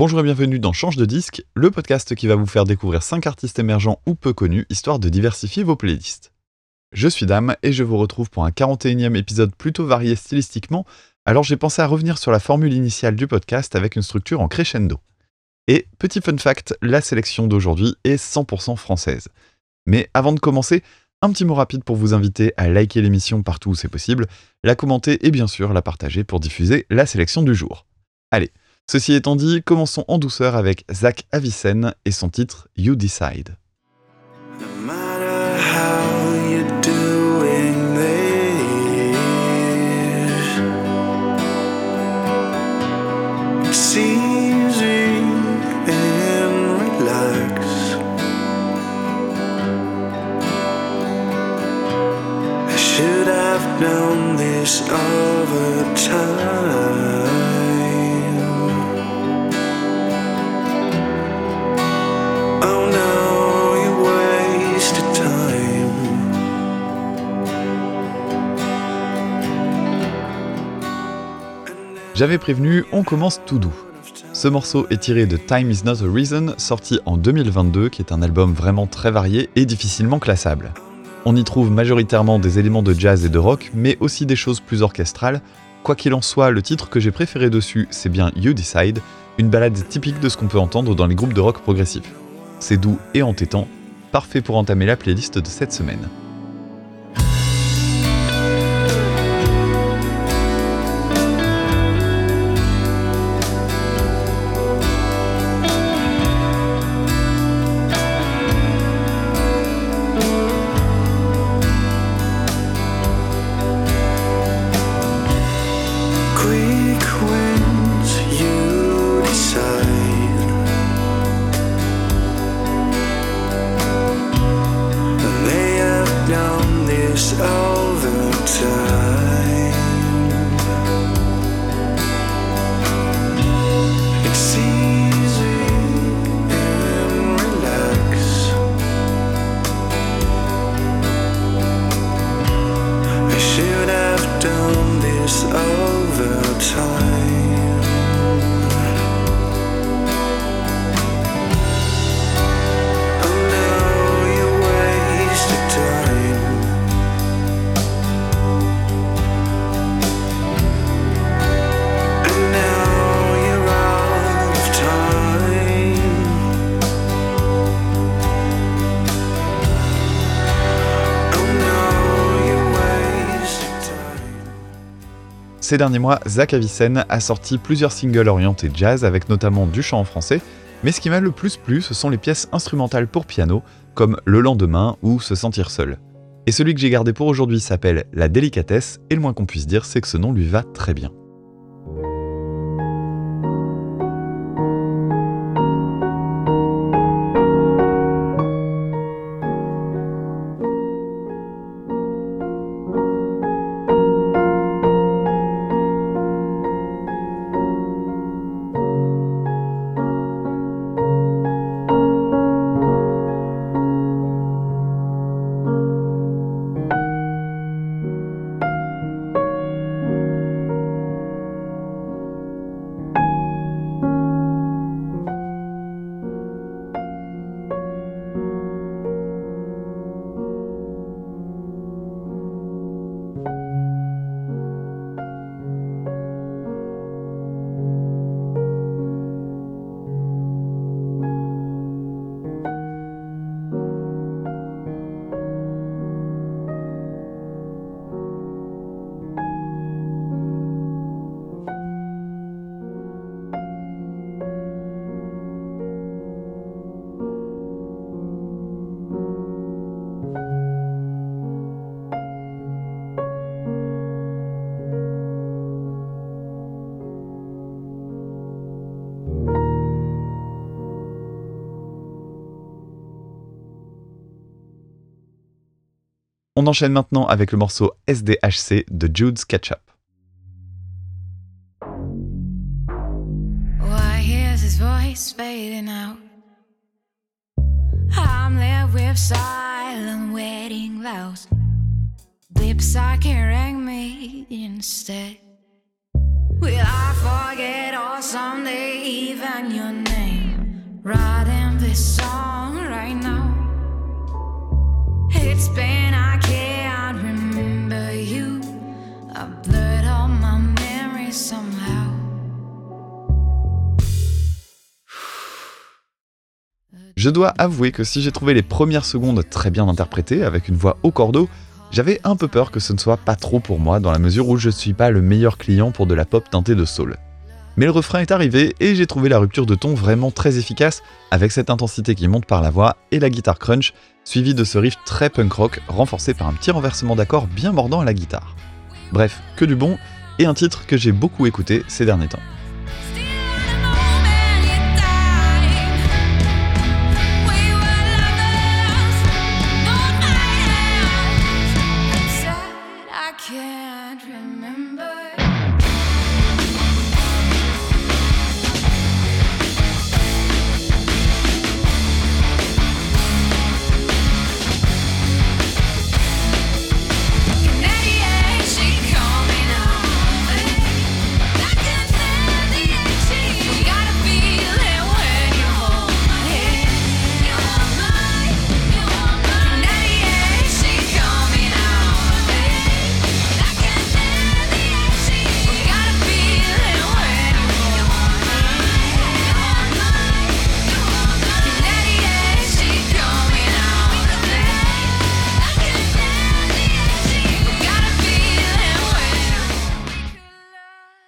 Bonjour et bienvenue dans Change de disque, le podcast qui va vous faire découvrir 5 artistes émergents ou peu connus, histoire de diversifier vos playlists. Je suis Dame et je vous retrouve pour un 41e épisode plutôt varié stylistiquement, alors j'ai pensé à revenir sur la formule initiale du podcast avec une structure en crescendo. Et petit fun fact, la sélection d'aujourd'hui est 100% française. Mais avant de commencer, un petit mot rapide pour vous inviter à liker l'émission partout où c'est possible, la commenter et bien sûr la partager pour diffuser la sélection du jour. Allez, ceci étant dit, commençons en douceur avec Zach Avicen et son titre You Decide. J'avais prévenu, on commence tout doux. Ce morceau est tiré de Time Is Not a Reason, sorti en 2022, qui est un album vraiment très varié et difficilement classable. On y trouve majoritairement des éléments de jazz et de rock, mais aussi des choses plus orchestrales. Quoi qu'il en soit, le titre que j'ai préféré dessus, c'est bien You Decide, une balade typique de ce qu'on peut entendre dans les groupes de rock progressif. C'est doux et entêtant, parfait pour entamer la playlist de cette semaine. Ces derniers mois, Zach Avicen a sorti plusieurs singles orientés jazz avec notamment du chant en français, mais ce qui m'a le plus plu, ce sont les pièces instrumentales pour piano, comme Le lendemain ou Se sentir seul. Et celui que j'ai gardé pour aujourd'hui s'appelle La délicatesse, et le moins qu'on puisse dire, c'est que ce nom lui va très bien. On enchaîne maintenant avec le morceau SDHC de Jude's Ketchup. Voice fading out? I'm left with silent wedding vows. Lips are carrying me instead. Je dois avouer que si j'ai trouvé les premières secondes très bien interprétées, avec une voix au cordeau, j'avais un peu peur que ce ne soit pas trop pour moi, dans la mesure où je ne suis pas le meilleur client pour de la pop teintée de soul. Mais le refrain est arrivé et j'ai trouvé la rupture de ton vraiment très efficace, avec cette intensité qui monte par la voix et la guitare crunch, suivie de ce riff très punk rock, renforcé par un petit renversement d'accords bien mordant à la guitare. Bref, que du bon, et un titre que j'ai beaucoup écouté ces derniers temps.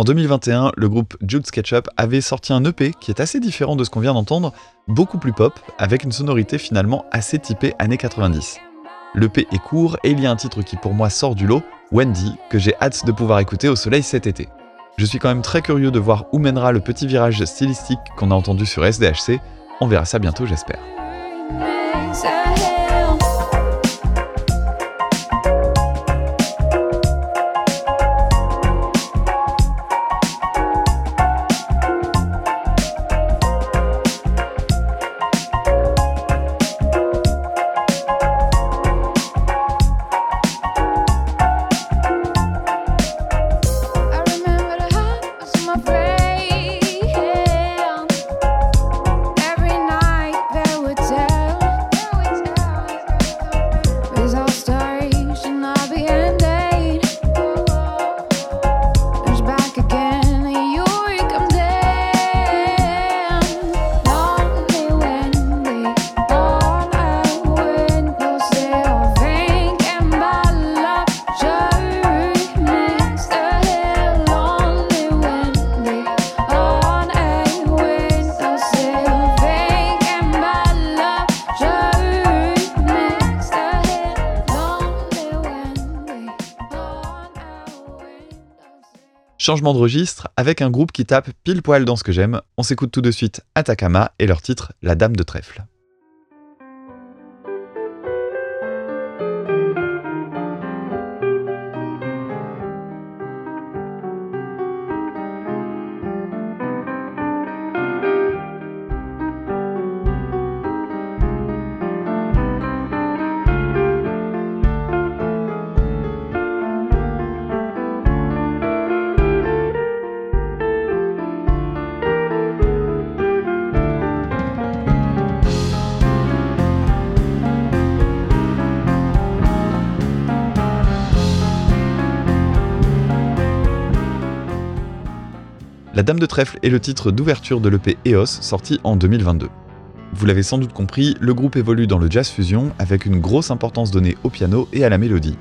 En 2021, le groupe Jude SketchUp avait sorti un EP qui est assez différent de ce qu'on vient d'entendre, beaucoup plus pop, avec une sonorité finalement assez typée années 90. L'EP est court et il y a un titre qui pour moi sort du lot, Wendy, que j'ai hâte de pouvoir écouter au soleil cet été. Je suis quand même très curieux de voir où mènera le petit virage stylistique qu'on a entendu sur SDHC, on verra ça bientôt j'espère. Changement de registre avec un groupe qui tape pile poil dans ce que j'aime. On s'écoute tout de suite Atacama et leur titre La Dame de Trèfle. La Dame de Trèfle est le titre d'ouverture de l'EP EOS sorti en 2022. Vous l'avez sans doute compris, le groupe évolue dans le jazz fusion avec une grosse importance donnée au piano et à la mélodie.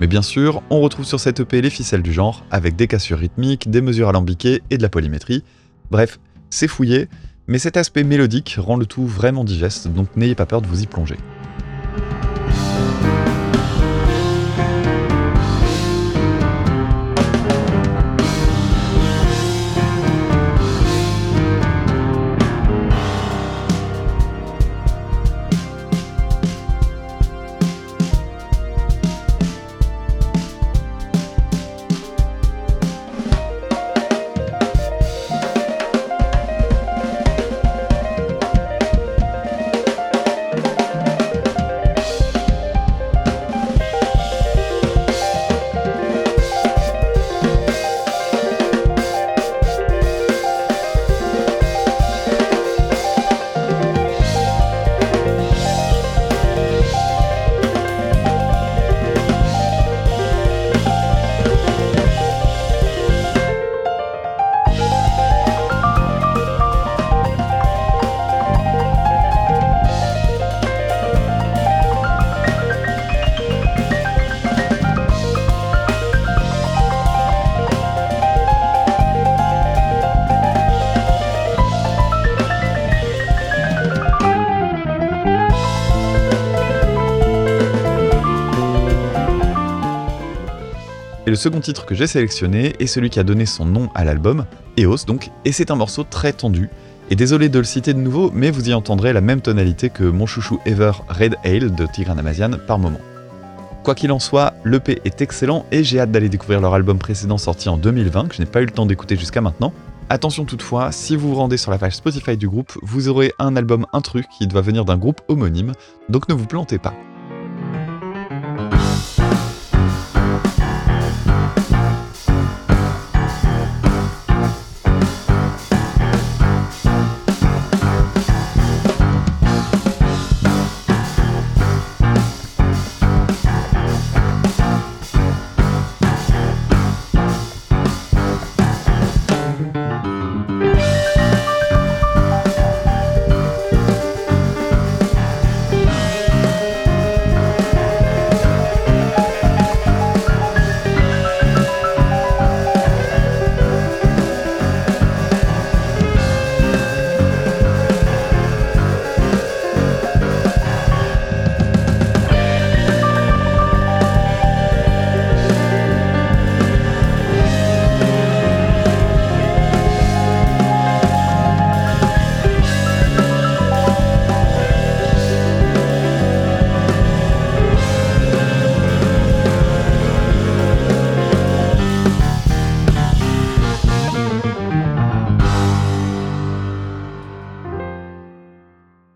Mais bien sûr, on retrouve sur cette EP les ficelles du genre, avec des cassures rythmiques, des mesures alambiquées et de la polymétrie. Bref, c'est fouillé, mais cet aspect mélodique rend le tout vraiment digeste, donc n'ayez pas peur de vous y plonger. Et le second titre que j'ai sélectionné est celui qui a donné son nom à l'album, EOS donc, et c'est un morceau très tendu. Et désolé de le citer de nouveau, mais vous y entendrez la même tonalité que mon chouchou Ever Red Ale de Tigran Amazian par moment. Quoi qu'il en soit, l'EP est excellent et j'ai hâte d'aller découvrir leur album précédent sorti en 2020 que je n'ai pas eu le temps d'écouter jusqu'à maintenant. Attention toutefois, si vous vous rendez sur la page Spotify du groupe, vous aurez un album un truc qui doit venir d'un groupe homonyme, donc ne vous plantez pas.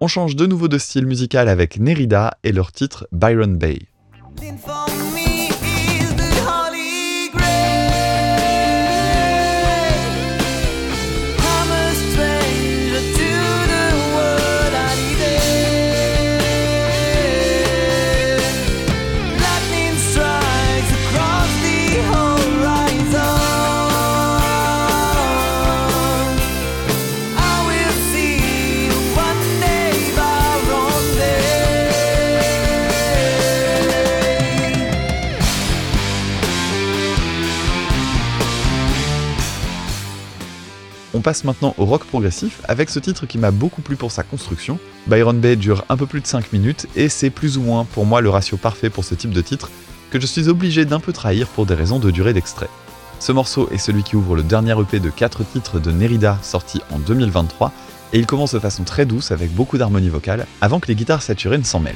On change de nouveau de style musical avec Nerida et leur titre Byron Bay. Passe maintenant au rock progressif avec ce titre qui m'a beaucoup plu pour sa construction. Byron Bay dure un peu plus de 5 minutes et c'est plus ou moins pour moi le ratio parfait pour ce type de titre que je suis obligé d'un peu trahir pour des raisons de durée d'extrait. Ce morceau est celui qui ouvre le dernier EP de 4 titres de Nerida sorti en 2023 et il commence de façon très douce avec beaucoup d'harmonie vocale avant que les guitares saturées ne s'en mêlent.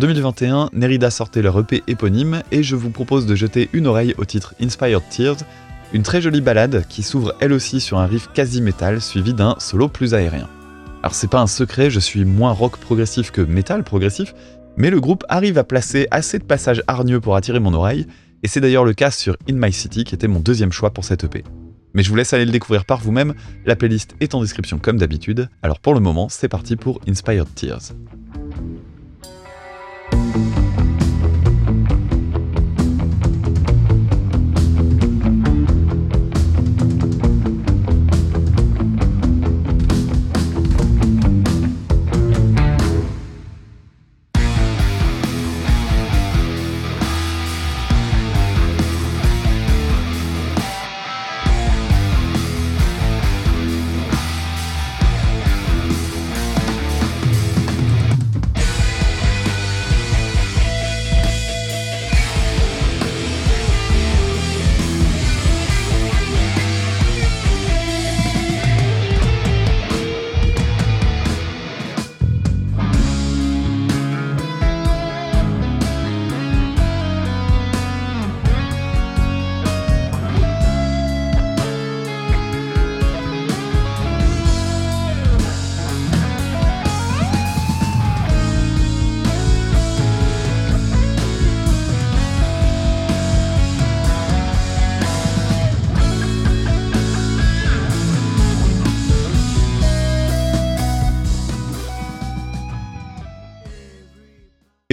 2021, Nerida sortait leur EP éponyme et je vous propose de jeter une oreille au titre Inspired Tears, une très jolie balade qui s'ouvre elle aussi sur un riff quasi métal suivi d'un solo plus aérien. Alors c'est pas un secret, je suis moins rock progressif que metal progressif, mais le groupe arrive à placer assez de passages hargneux pour attirer mon oreille, et c'est d'ailleurs le cas sur In My City qui était mon deuxième choix pour cette EP. Mais je vous laisse aller le découvrir par vous-même, la playlist est en description comme d'habitude, alors pour le moment c'est parti pour Inspired Tears.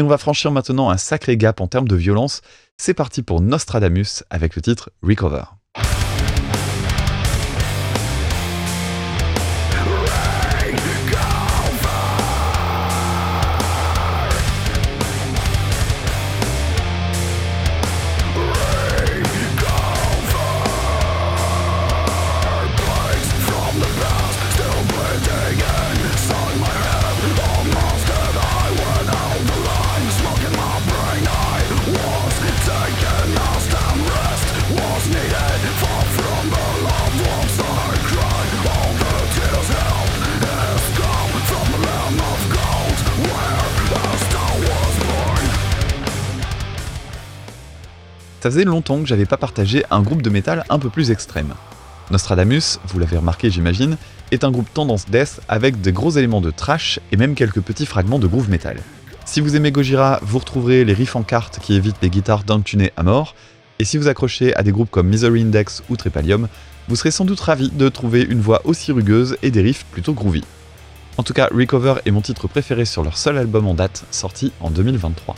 On va franchir maintenant un sacré gap en termes de violence. C'est parti pour Nostradamus avec le titre Recover. Ça faisait longtemps que j'avais pas partagé un groupe de métal un peu plus extrême. Nostradamus, vous l'avez remarqué j'imagine, est un groupe tendance death avec des gros éléments de trash et même quelques petits fragments de groove metal. Si vous aimez Gojira, vous retrouverez les riffs en cartes qui évitent les guitares downtunées à mort, et si vous accrochez à des groupes comme Misery Index ou Trepalium, vous serez sans doute ravi de trouver une voix aussi rugueuse et des riffs plutôt groovy. En tout cas, Recover est mon titre préféré sur leur seul album en date, sorti en 2023.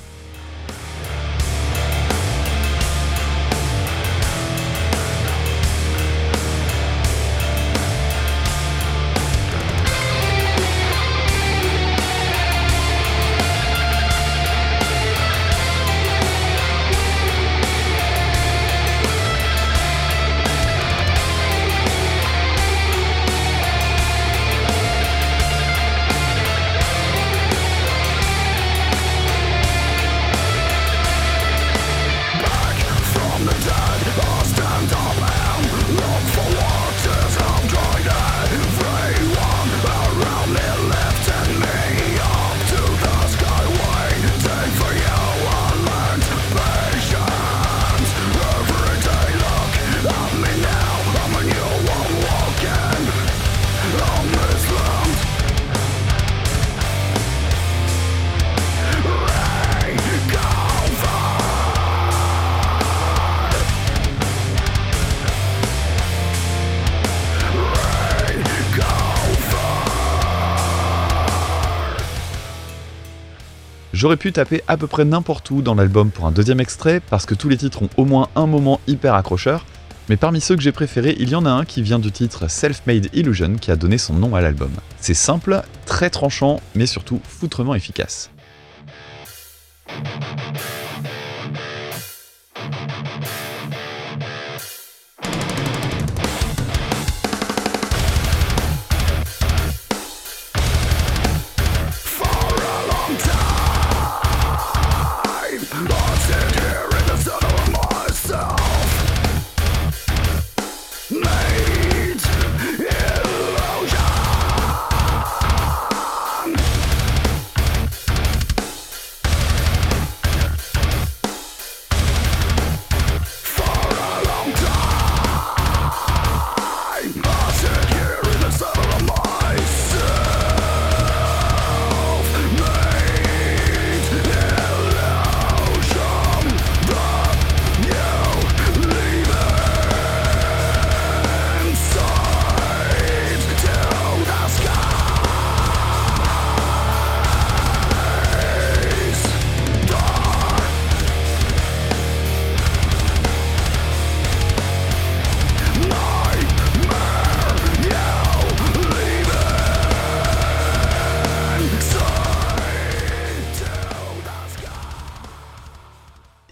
J'aurais pu taper à peu près n'importe où dans l'album pour un deuxième extrait, parce que tous les titres ont au moins un moment hyper accrocheur, mais parmi ceux que j'ai préférés, il y en a un qui vient du titre Self-Made Illusion qui a donné son nom à l'album. C'est simple, très tranchant, mais surtout foutrement efficace.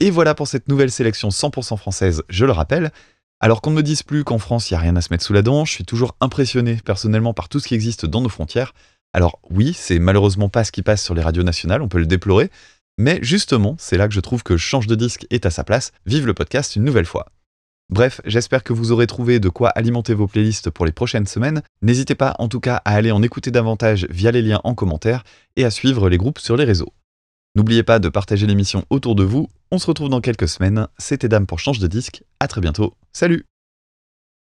Et voilà pour cette nouvelle sélection 100% française, je le rappelle. Alors qu'on ne me dise plus qu'en France, il n'y a rien à se mettre sous la dent, je suis toujours impressionné personnellement par tout ce qui existe dans nos frontières. Alors oui, c'est malheureusement pas ce qui passe sur les radios nationales, on peut le déplorer, mais justement, c'est là que je trouve que Change de disque est à sa place. Vive le podcast une nouvelle fois. Bref, j'espère que vous aurez trouvé de quoi alimenter vos playlists pour les prochaines semaines. N'hésitez pas en tout cas à aller en écouter davantage via les liens en commentaire et à suivre les groupes sur les réseaux. N'oubliez pas de partager l'émission autour de vous. On se retrouve dans quelques semaines. C'était Dame pour Change de disque. À très bientôt. Salut